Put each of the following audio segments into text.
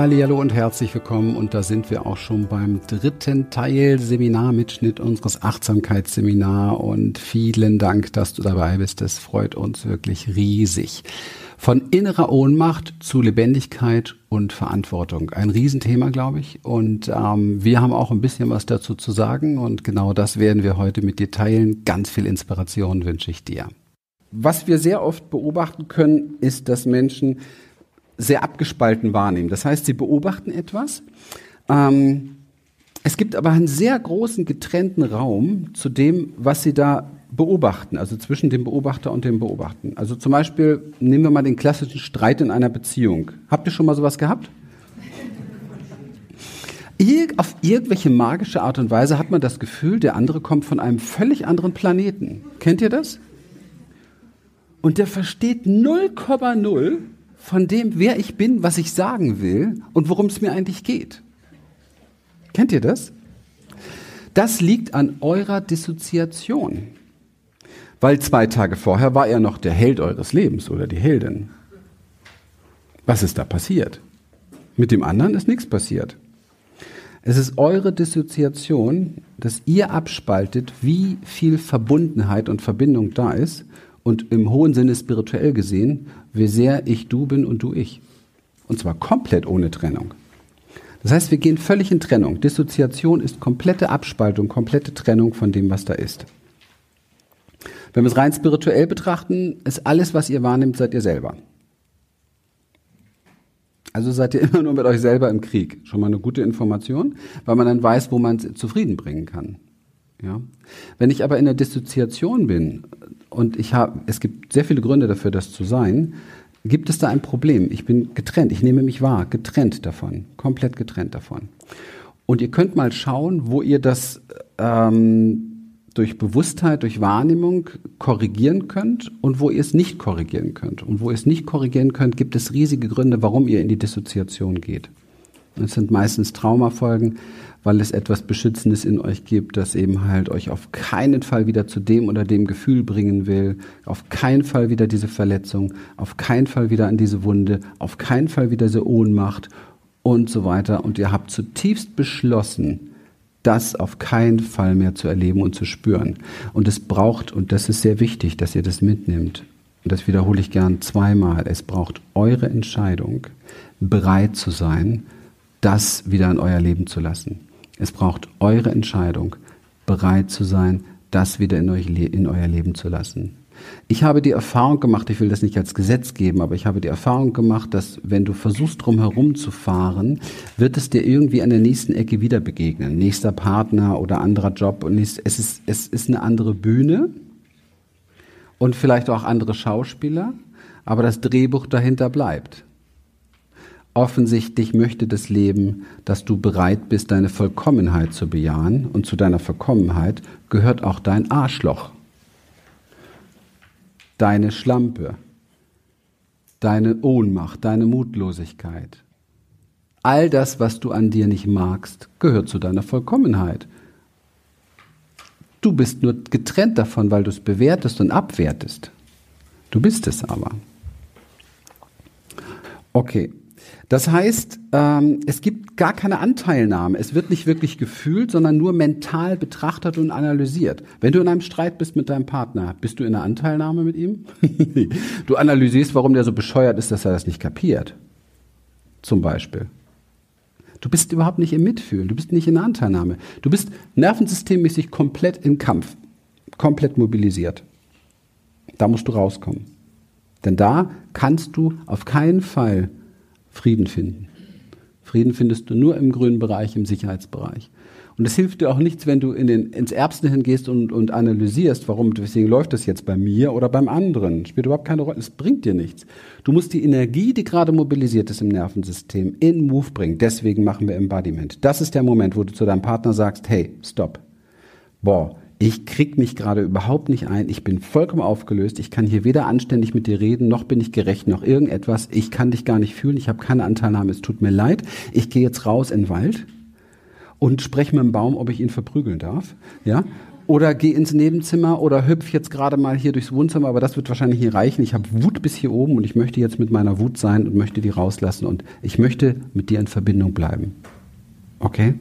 Hallo und herzlich willkommen und da sind wir auch schon beim dritten Teil Seminarmitschnitt unseres Achtsamkeitsseminar und vielen Dank, dass du dabei bist. Das freut uns wirklich riesig. Von innerer Ohnmacht zu Lebendigkeit und Verantwortung. Ein Riesenthema, glaube ich. Und ähm, wir haben auch ein bisschen was dazu zu sagen und genau das werden wir heute mit dir teilen. Ganz viel Inspiration wünsche ich dir. Was wir sehr oft beobachten können, ist, dass Menschen sehr abgespalten wahrnehmen. Das heißt, sie beobachten etwas. Ähm, es gibt aber einen sehr großen getrennten Raum zu dem, was sie da beobachten, also zwischen dem Beobachter und dem Beobachten. Also zum Beispiel nehmen wir mal den klassischen Streit in einer Beziehung. Habt ihr schon mal sowas gehabt? auf irgendwelche magische Art und Weise hat man das Gefühl, der andere kommt von einem völlig anderen Planeten. Kennt ihr das? Und der versteht 0,0 von dem, wer ich bin, was ich sagen will und worum es mir eigentlich geht. Kennt ihr das? Das liegt an eurer Dissoziation. Weil zwei Tage vorher war er noch der Held eures Lebens oder die Heldin. Was ist da passiert? Mit dem anderen ist nichts passiert. Es ist eure Dissoziation, dass ihr abspaltet, wie viel Verbundenheit und Verbindung da ist und im hohen Sinne spirituell gesehen, wie sehr ich du bin und du ich. Und zwar komplett ohne Trennung. Das heißt, wir gehen völlig in Trennung. Dissoziation ist komplette Abspaltung, komplette Trennung von dem, was da ist. Wenn wir es rein spirituell betrachten, ist alles, was ihr wahrnimmt, seid ihr selber. Also seid ihr immer nur mit euch selber im Krieg. Schon mal eine gute Information, weil man dann weiß, wo man es zufrieden bringen kann. Ja? Wenn ich aber in der Dissoziation bin und ich habe, es gibt sehr viele Gründe dafür, das zu sein, gibt es da ein Problem. Ich bin getrennt, ich nehme mich wahr, getrennt davon, komplett getrennt davon. Und ihr könnt mal schauen, wo ihr das ähm, durch Bewusstheit, durch Wahrnehmung korrigieren könnt und wo ihr es nicht korrigieren könnt. Und wo ihr es nicht korrigieren könnt, gibt es riesige Gründe, warum ihr in die Dissoziation geht. Es sind meistens Traumafolgen, weil es etwas Beschützendes in euch gibt, das eben halt euch auf keinen Fall wieder zu dem oder dem Gefühl bringen will, auf keinen Fall wieder diese Verletzung, auf keinen Fall wieder an diese Wunde, auf keinen Fall wieder diese Ohnmacht und so weiter. Und ihr habt zutiefst beschlossen, das auf keinen Fall mehr zu erleben und zu spüren. Und es braucht, und das ist sehr wichtig, dass ihr das mitnimmt, und das wiederhole ich gern zweimal, es braucht eure Entscheidung, bereit zu sein, das wieder in euer Leben zu lassen. Es braucht eure Entscheidung, bereit zu sein, das wieder in, euch, in euer Leben zu lassen. Ich habe die Erfahrung gemacht, ich will das nicht als Gesetz geben, aber ich habe die Erfahrung gemacht, dass wenn du versuchst, drum herum zu fahren, wird es dir irgendwie an der nächsten Ecke wieder begegnen. Nächster Partner oder anderer Job. Und es ist, es ist eine andere Bühne und vielleicht auch andere Schauspieler, aber das Drehbuch dahinter bleibt. Offensichtlich möchte das Leben, dass du bereit bist, deine Vollkommenheit zu bejahen. Und zu deiner Vollkommenheit gehört auch dein Arschloch, deine Schlampe, deine Ohnmacht, deine Mutlosigkeit. All das, was du an dir nicht magst, gehört zu deiner Vollkommenheit. Du bist nur getrennt davon, weil du es bewertest und abwertest. Du bist es aber. Okay, das heißt, ähm, es gibt gar keine Anteilnahme. Es wird nicht wirklich gefühlt, sondern nur mental betrachtet und analysiert. Wenn du in einem Streit bist mit deinem Partner, bist du in einer Anteilnahme mit ihm? du analysierst, warum der so bescheuert ist, dass er das nicht kapiert. Zum Beispiel. Du bist überhaupt nicht im Mitfühlen, du bist nicht in der Anteilnahme. Du bist nervensystemmäßig komplett im Kampf, komplett mobilisiert. Da musst du rauskommen. Denn da kannst du auf keinen Fall Frieden finden. Frieden findest du nur im grünen Bereich, im Sicherheitsbereich. Und es hilft dir auch nichts, wenn du in den, ins Erbsen hingehst und, und analysierst, warum, deswegen läuft das jetzt bei mir oder beim anderen. Spielt überhaupt keine Rolle. Es bringt dir nichts. Du musst die Energie, die gerade mobilisiert ist im Nervensystem, in Move bringen. Deswegen machen wir Embodiment. Das ist der Moment, wo du zu deinem Partner sagst, hey, stopp. Boah, ich krieg mich gerade überhaupt nicht ein, ich bin vollkommen aufgelöst, ich kann hier weder anständig mit dir reden, noch bin ich gerecht, noch irgendetwas, ich kann dich gar nicht fühlen, ich habe keine Anteilnahme, es tut mir leid, ich gehe jetzt raus in den Wald und spreche mit dem Baum, ob ich ihn verprügeln darf, ja, Oder geh ins Nebenzimmer oder hüpf jetzt gerade mal hier durchs Wohnzimmer, aber das wird wahrscheinlich hier reichen. Ich habe Wut bis hier oben und ich möchte jetzt mit meiner Wut sein und möchte die rauslassen und ich möchte mit dir in Verbindung bleiben. Okay?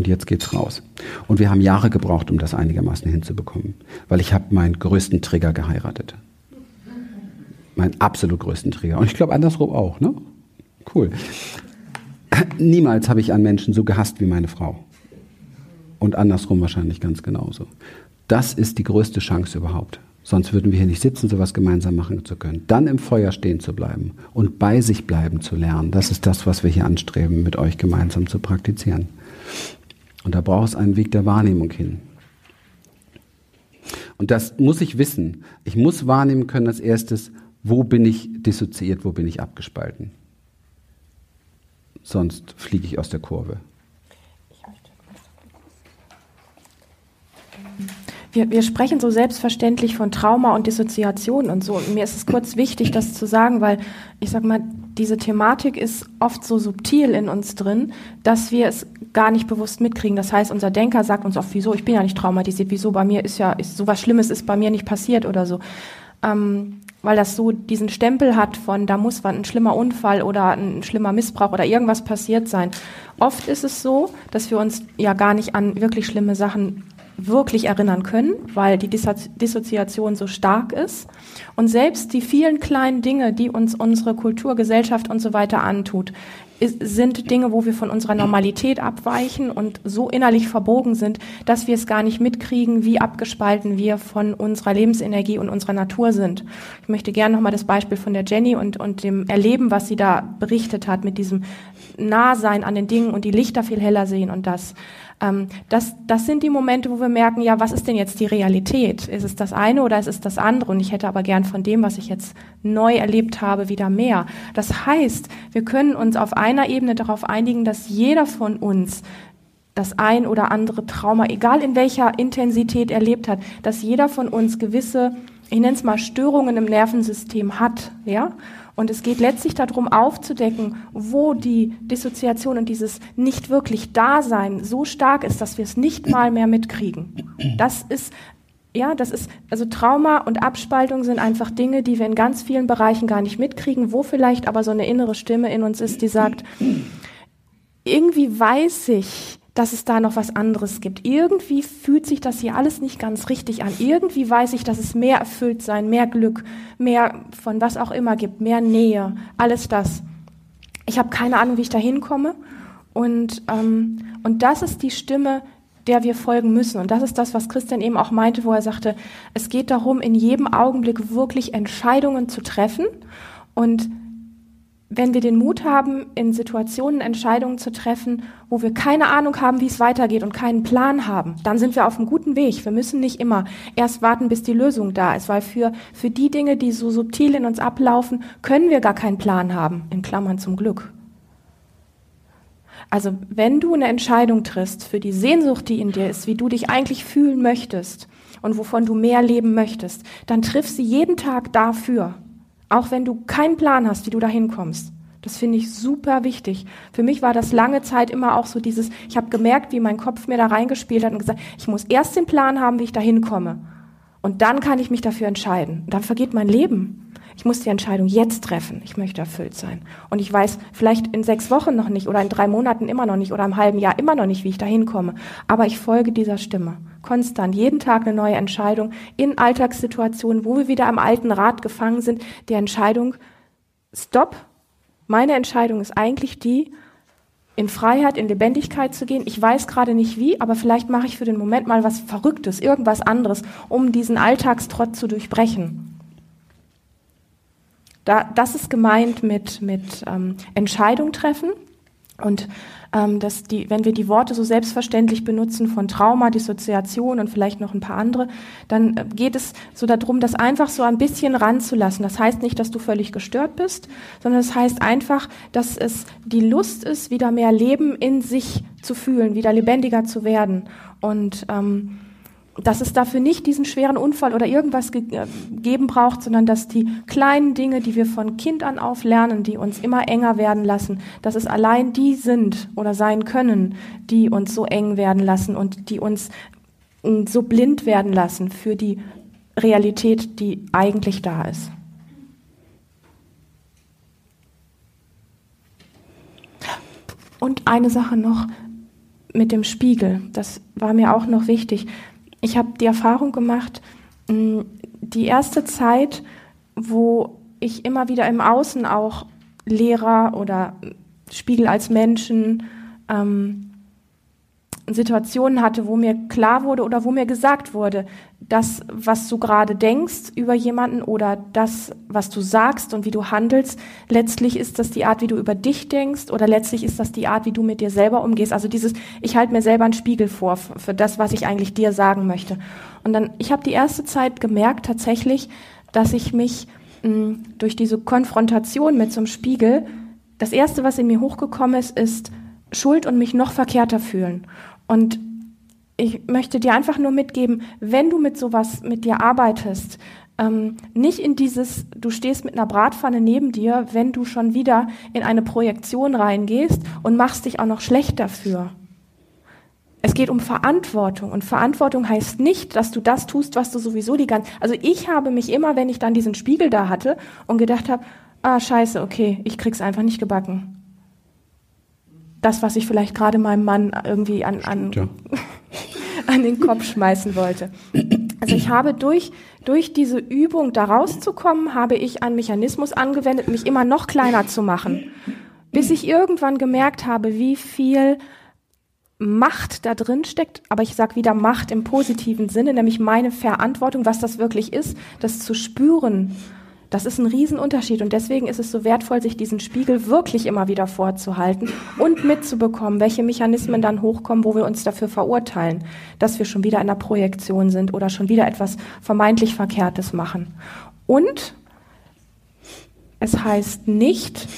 Und jetzt geht's raus. Und wir haben Jahre gebraucht, um das einigermaßen hinzubekommen, weil ich habe meinen größten Trigger geheiratet. Meinen absolut größten Trigger. Und ich glaube andersrum auch, ne? Cool. Niemals habe ich einen Menschen so gehasst wie meine Frau. Und andersrum wahrscheinlich ganz genauso. Das ist die größte Chance überhaupt. Sonst würden wir hier nicht sitzen, sowas gemeinsam machen zu können. Dann im Feuer stehen zu bleiben und bei sich bleiben zu lernen. Das ist das, was wir hier anstreben, mit euch gemeinsam zu praktizieren. Und da braucht es einen Weg der Wahrnehmung hin. Und das muss ich wissen. Ich muss wahrnehmen können als erstes, wo bin ich dissoziiert, wo bin ich abgespalten. Sonst fliege ich aus der Kurve. wir, wir sprechen so selbstverständlich von Trauma und Dissoziation und so. Und mir ist es kurz wichtig, das zu sagen, weil ich sag mal, diese Thematik ist oft so subtil in uns drin, dass wir es gar nicht bewusst mitkriegen. Das heißt, unser Denker sagt uns oft, wieso, ich bin ja nicht traumatisiert, wieso bei mir ist ja, ist sowas Schlimmes ist bei mir nicht passiert oder so. Ähm, weil das so diesen Stempel hat von, da muss ein schlimmer Unfall oder ein schlimmer Missbrauch oder irgendwas passiert sein. Oft ist es so, dass wir uns ja gar nicht an wirklich schlimme Sachen wirklich erinnern können, weil die Dissoziation so stark ist. Und selbst die vielen kleinen Dinge, die uns unsere Kultur, Gesellschaft und so weiter antut, sind Dinge, wo wir von unserer Normalität abweichen und so innerlich verbogen sind, dass wir es gar nicht mitkriegen, wie abgespalten wir von unserer Lebensenergie und unserer Natur sind. Ich möchte gerne nochmal das Beispiel von der Jenny und, und dem Erleben, was sie da berichtet hat, mit diesem Nahsein an den Dingen und die Lichter viel heller sehen und das. Ähm, das, das sind die Momente, wo wir merken, ja, was ist denn jetzt die Realität? Ist es das eine oder ist es das andere? Und ich hätte aber gern von dem, was ich jetzt neu erlebt habe, wieder mehr. Das heißt, wir können uns auf einer Ebene darauf einigen, dass jeder von uns das ein oder andere Trauma, egal in welcher Intensität erlebt hat, dass jeder von uns gewisse, ich nenne es mal Störungen im Nervensystem hat, ja? Und es geht letztlich darum, aufzudecken, wo die Dissoziation und dieses nicht wirklich Dasein so stark ist, dass wir es nicht mal mehr mitkriegen. Das ist ja, das ist, also Trauma und Abspaltung sind einfach Dinge, die wir in ganz vielen Bereichen gar nicht mitkriegen, wo vielleicht aber so eine innere Stimme in uns ist, die sagt, irgendwie weiß ich, dass es da noch was anderes gibt. Irgendwie fühlt sich das hier alles nicht ganz richtig an. Irgendwie weiß ich, dass es mehr erfüllt sein, mehr Glück, mehr von was auch immer gibt, mehr Nähe, alles das. Ich habe keine Ahnung, wie ich da hinkomme. Und, ähm, und das ist die Stimme, der wir folgen müssen. Und das ist das, was Christian eben auch meinte, wo er sagte, es geht darum, in jedem Augenblick wirklich Entscheidungen zu treffen und wenn wir den Mut haben, in Situationen Entscheidungen zu treffen, wo wir keine Ahnung haben, wie es weitergeht und keinen Plan haben, dann sind wir auf einem guten Weg. Wir müssen nicht immer erst warten, bis die Lösung da ist, weil für, für die Dinge, die so subtil in uns ablaufen, können wir gar keinen Plan haben, in Klammern zum Glück. Also wenn du eine Entscheidung triffst für die Sehnsucht, die in dir ist, wie du dich eigentlich fühlen möchtest und wovon du mehr leben möchtest, dann triff sie jeden Tag dafür. Auch wenn du keinen Plan hast, wie du da hinkommst. Das finde ich super wichtig. Für mich war das lange Zeit immer auch so dieses, ich habe gemerkt, wie mein Kopf mir da reingespielt hat und gesagt, ich muss erst den Plan haben, wie ich da hinkomme. Und dann kann ich mich dafür entscheiden. Und dann vergeht mein Leben. Ich muss die Entscheidung jetzt treffen. Ich möchte erfüllt sein. Und ich weiß vielleicht in sechs Wochen noch nicht oder in drei Monaten immer noch nicht oder im halben Jahr immer noch nicht, wie ich da hinkomme. Aber ich folge dieser Stimme konstant, jeden Tag eine neue Entscheidung in Alltagssituationen, wo wir wieder am alten Rad gefangen sind, die Entscheidung, stopp, meine Entscheidung ist eigentlich die, in Freiheit, in Lebendigkeit zu gehen. Ich weiß gerade nicht wie, aber vielleicht mache ich für den Moment mal was Verrücktes, irgendwas anderes, um diesen Alltagstrott zu durchbrechen. Da, das ist gemeint mit, mit ähm, Entscheidung treffen. Und ähm, dass die, wenn wir die Worte so selbstverständlich benutzen von Trauma, Dissoziation und vielleicht noch ein paar andere, dann äh, geht es so darum, das einfach so ein bisschen ranzulassen. Das heißt nicht, dass du völlig gestört bist, sondern das heißt einfach, dass es die Lust ist, wieder mehr Leben in sich zu fühlen, wieder lebendiger zu werden. Und ähm, dass es dafür nicht diesen schweren Unfall oder irgendwas ge äh, geben braucht, sondern dass die kleinen Dinge, die wir von Kind an auf lernen, die uns immer enger werden lassen, dass es allein die sind oder sein können, die uns so eng werden lassen und die uns so blind werden lassen für die Realität, die eigentlich da ist. Und eine Sache noch mit dem Spiegel, das war mir auch noch wichtig. Ich habe die Erfahrung gemacht, die erste Zeit, wo ich immer wieder im Außen auch Lehrer oder Spiegel als Menschen ähm, Situationen hatte, wo mir klar wurde oder wo mir gesagt wurde, das, was du gerade denkst über jemanden oder das, was du sagst und wie du handelst, letztlich ist das die Art, wie du über dich denkst oder letztlich ist das die Art, wie du mit dir selber umgehst. Also dieses, ich halte mir selber einen Spiegel vor für das, was ich eigentlich dir sagen möchte. Und dann, ich habe die erste Zeit gemerkt tatsächlich, dass ich mich mh, durch diese Konfrontation mit so einem Spiegel, das erste, was in mir hochgekommen ist, ist Schuld und mich noch verkehrter fühlen. Und ich möchte dir einfach nur mitgeben, wenn du mit sowas mit dir arbeitest, ähm, nicht in dieses, du stehst mit einer Bratpfanne neben dir, wenn du schon wieder in eine Projektion reingehst und machst dich auch noch schlecht dafür. Es geht um Verantwortung und Verantwortung heißt nicht, dass du das tust, was du sowieso die ganze. Also ich habe mich immer, wenn ich dann diesen Spiegel da hatte und gedacht habe, ah scheiße, okay, ich krieg's einfach nicht gebacken das, was ich vielleicht gerade meinem Mann irgendwie an, an, ja. an den Kopf schmeißen wollte. Also ich habe durch, durch diese Übung da rauszukommen, habe ich einen Mechanismus angewendet, mich immer noch kleiner zu machen, bis ich irgendwann gemerkt habe, wie viel Macht da drin steckt, aber ich sage wieder Macht im positiven Sinne, nämlich meine Verantwortung, was das wirklich ist, das zu spüren das ist ein Riesenunterschied und deswegen ist es so wertvoll, sich diesen Spiegel wirklich immer wieder vorzuhalten und mitzubekommen, welche Mechanismen dann hochkommen, wo wir uns dafür verurteilen, dass wir schon wieder in der Projektion sind oder schon wieder etwas vermeintlich Verkehrtes machen. Und es heißt nicht,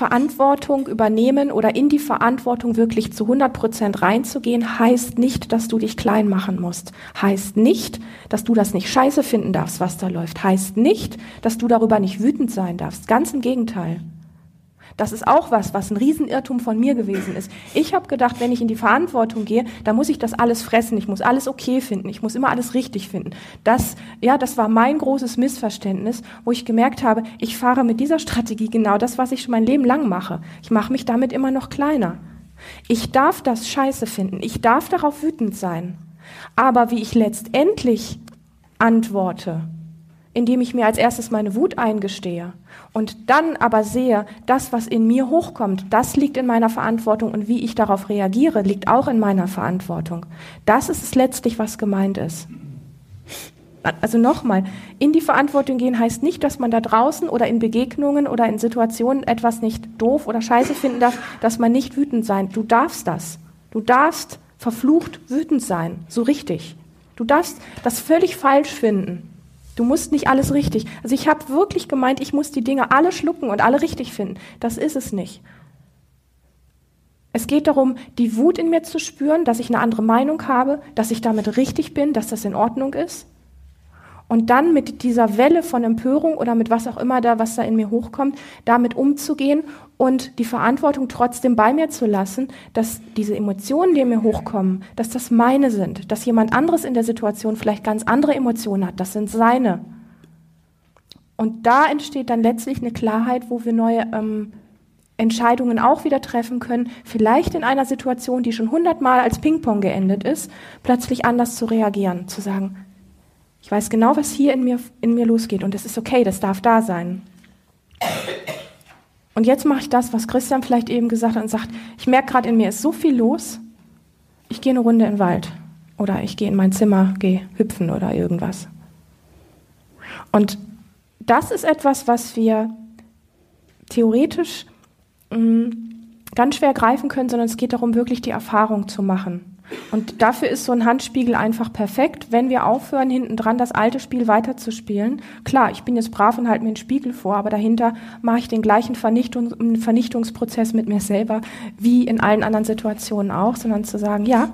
Verantwortung übernehmen oder in die Verantwortung wirklich zu 100 Prozent reinzugehen, heißt nicht, dass du dich klein machen musst. Heißt nicht, dass du das nicht scheiße finden darfst, was da läuft. Heißt nicht, dass du darüber nicht wütend sein darfst. Ganz im Gegenteil. Das ist auch was, was ein Riesenirrtum von mir gewesen ist. Ich habe gedacht, wenn ich in die Verantwortung gehe, dann muss ich das alles fressen, ich muss alles okay finden, ich muss immer alles richtig finden. Das, ja, das war mein großes Missverständnis, wo ich gemerkt habe, ich fahre mit dieser Strategie genau das, was ich schon mein Leben lang mache. Ich mache mich damit immer noch kleiner. Ich darf das scheiße finden, ich darf darauf wütend sein. Aber wie ich letztendlich antworte, indem ich mir als erstes meine Wut eingestehe und dann aber sehe, das, was in mir hochkommt, das liegt in meiner Verantwortung und wie ich darauf reagiere, liegt auch in meiner Verantwortung. Das ist es letztlich, was gemeint ist. Also nochmal, in die Verantwortung gehen heißt nicht, dass man da draußen oder in Begegnungen oder in Situationen etwas nicht doof oder scheiße finden darf, dass man nicht wütend sein. Du darfst das. Du darfst verflucht wütend sein. So richtig. Du darfst das völlig falsch finden. Du musst nicht alles richtig. Also ich habe wirklich gemeint, ich muss die Dinge alle schlucken und alle richtig finden. Das ist es nicht. Es geht darum, die Wut in mir zu spüren, dass ich eine andere Meinung habe, dass ich damit richtig bin, dass das in Ordnung ist und dann mit dieser Welle von Empörung oder mit was auch immer da, was da in mir hochkommt, damit umzugehen und die Verantwortung trotzdem bei mir zu lassen, dass diese Emotionen, die mir hochkommen, dass das meine sind, dass jemand anderes in der Situation vielleicht ganz andere Emotionen hat, das sind seine. Und da entsteht dann letztlich eine Klarheit, wo wir neue ähm, Entscheidungen auch wieder treffen können, vielleicht in einer Situation, die schon hundertmal als Ping-Pong geendet ist, plötzlich anders zu reagieren, zu sagen, ich weiß genau, was hier in mir, in mir losgeht und es ist okay, das darf da sein. Und jetzt mache ich das, was Christian vielleicht eben gesagt hat und sagt, ich merke gerade, in mir ist so viel los, ich gehe eine Runde in den Wald oder ich gehe in mein Zimmer, gehe hüpfen oder irgendwas. Und das ist etwas, was wir theoretisch mh, mm, ganz schwer greifen können, sondern es geht darum, wirklich die Erfahrung zu machen. Und dafür ist so ein Handspiegel einfach perfekt, wenn wir aufhören, hinten dran das alte Spiel weiterzuspielen. Klar, ich bin jetzt brav und halte mir einen Spiegel vor, aber dahinter mache ich den gleichen Vernichtung, Vernichtungsprozess mit mir selber wie in allen anderen Situationen auch, sondern zu sagen, ja,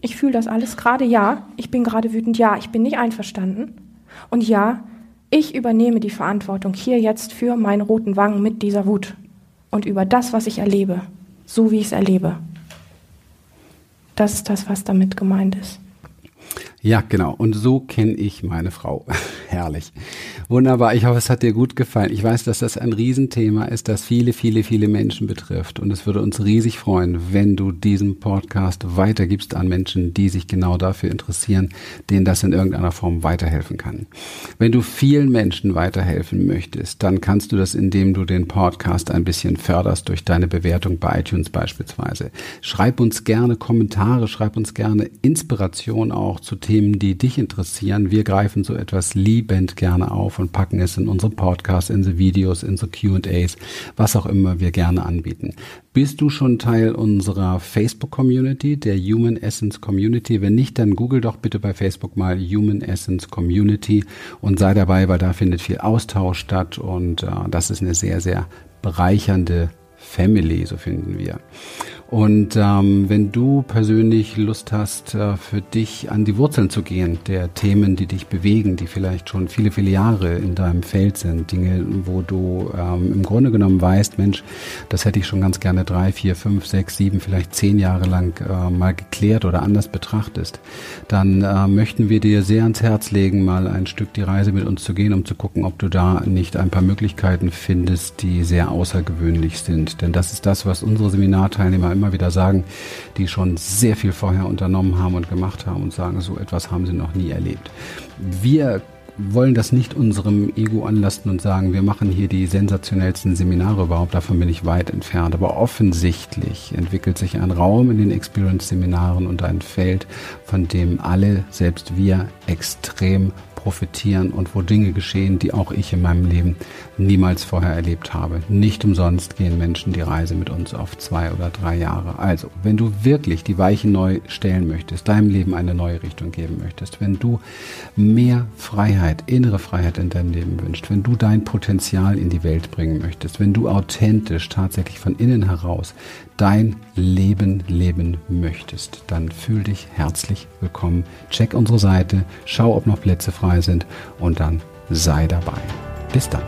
ich fühle das alles gerade, ja, ich bin gerade wütend, ja, ich bin nicht einverstanden. Und ja, ich übernehme die Verantwortung hier jetzt für meine roten Wangen mit dieser Wut und über das, was ich erlebe, so wie ich es erlebe. Das ist das, was damit gemeint ist. Ja, genau. Und so kenne ich meine Frau. Herrlich. Wunderbar. Ich hoffe, es hat dir gut gefallen. Ich weiß, dass das ein Riesenthema ist, das viele, viele, viele Menschen betrifft. Und es würde uns riesig freuen, wenn du diesen Podcast weitergibst an Menschen, die sich genau dafür interessieren, denen das in irgendeiner Form weiterhelfen kann. Wenn du vielen Menschen weiterhelfen möchtest, dann kannst du das, indem du den Podcast ein bisschen förderst durch deine Bewertung bei iTunes beispielsweise. Schreib uns gerne Kommentare, schreib uns gerne Inspiration auch zu Themen, die dich interessieren. Wir greifen so etwas liebend gerne auf und packen es in unsere Podcasts, in die Videos, in so Q&As, was auch immer wir gerne anbieten. Bist du schon Teil unserer Facebook-Community, der Human Essence Community? Wenn nicht, dann google doch bitte bei Facebook mal Human Essence Community und sei dabei, weil da findet viel Austausch statt und äh, das ist eine sehr, sehr bereichernde Family, so finden wir. Und ähm, wenn du persönlich Lust hast, äh, für dich an die Wurzeln zu gehen, der Themen, die dich bewegen, die vielleicht schon viele, viele Jahre in deinem Feld sind, Dinge, wo du ähm, im Grunde genommen weißt, Mensch, das hätte ich schon ganz gerne drei, vier, fünf, sechs, sieben, vielleicht zehn Jahre lang äh, mal geklärt oder anders betrachtest, dann äh, möchten wir dir sehr ans Herz legen, mal ein Stück die Reise mit uns zu gehen, um zu gucken, ob du da nicht ein paar Möglichkeiten findest, die sehr außergewöhnlich sind. Denn das ist das, was unsere Seminarteilnehmer immer immer wieder sagen, die schon sehr viel vorher unternommen haben und gemacht haben und sagen, so etwas haben sie noch nie erlebt. Wir wollen das nicht unserem Ego anlasten und sagen, wir machen hier die sensationellsten Seminare überhaupt, davon bin ich weit entfernt. Aber offensichtlich entwickelt sich ein Raum in den Experience-Seminaren und ein Feld, von dem alle, selbst wir, extrem profitieren und wo Dinge geschehen, die auch ich in meinem Leben niemals vorher erlebt habe. Nicht umsonst gehen Menschen die Reise mit uns auf zwei oder drei Jahre. Also, wenn du wirklich die Weichen neu stellen möchtest, deinem Leben eine neue Richtung geben möchtest, wenn du mehr Freiheit, innere Freiheit in deinem Leben wünschst, wenn du dein Potenzial in die Welt bringen möchtest, wenn du authentisch tatsächlich von innen heraus dein Leben leben möchtest, dann fühl dich herzlich willkommen. Check unsere Seite, schau, ob noch Plätze frei sind und dann sei dabei. Bis dann.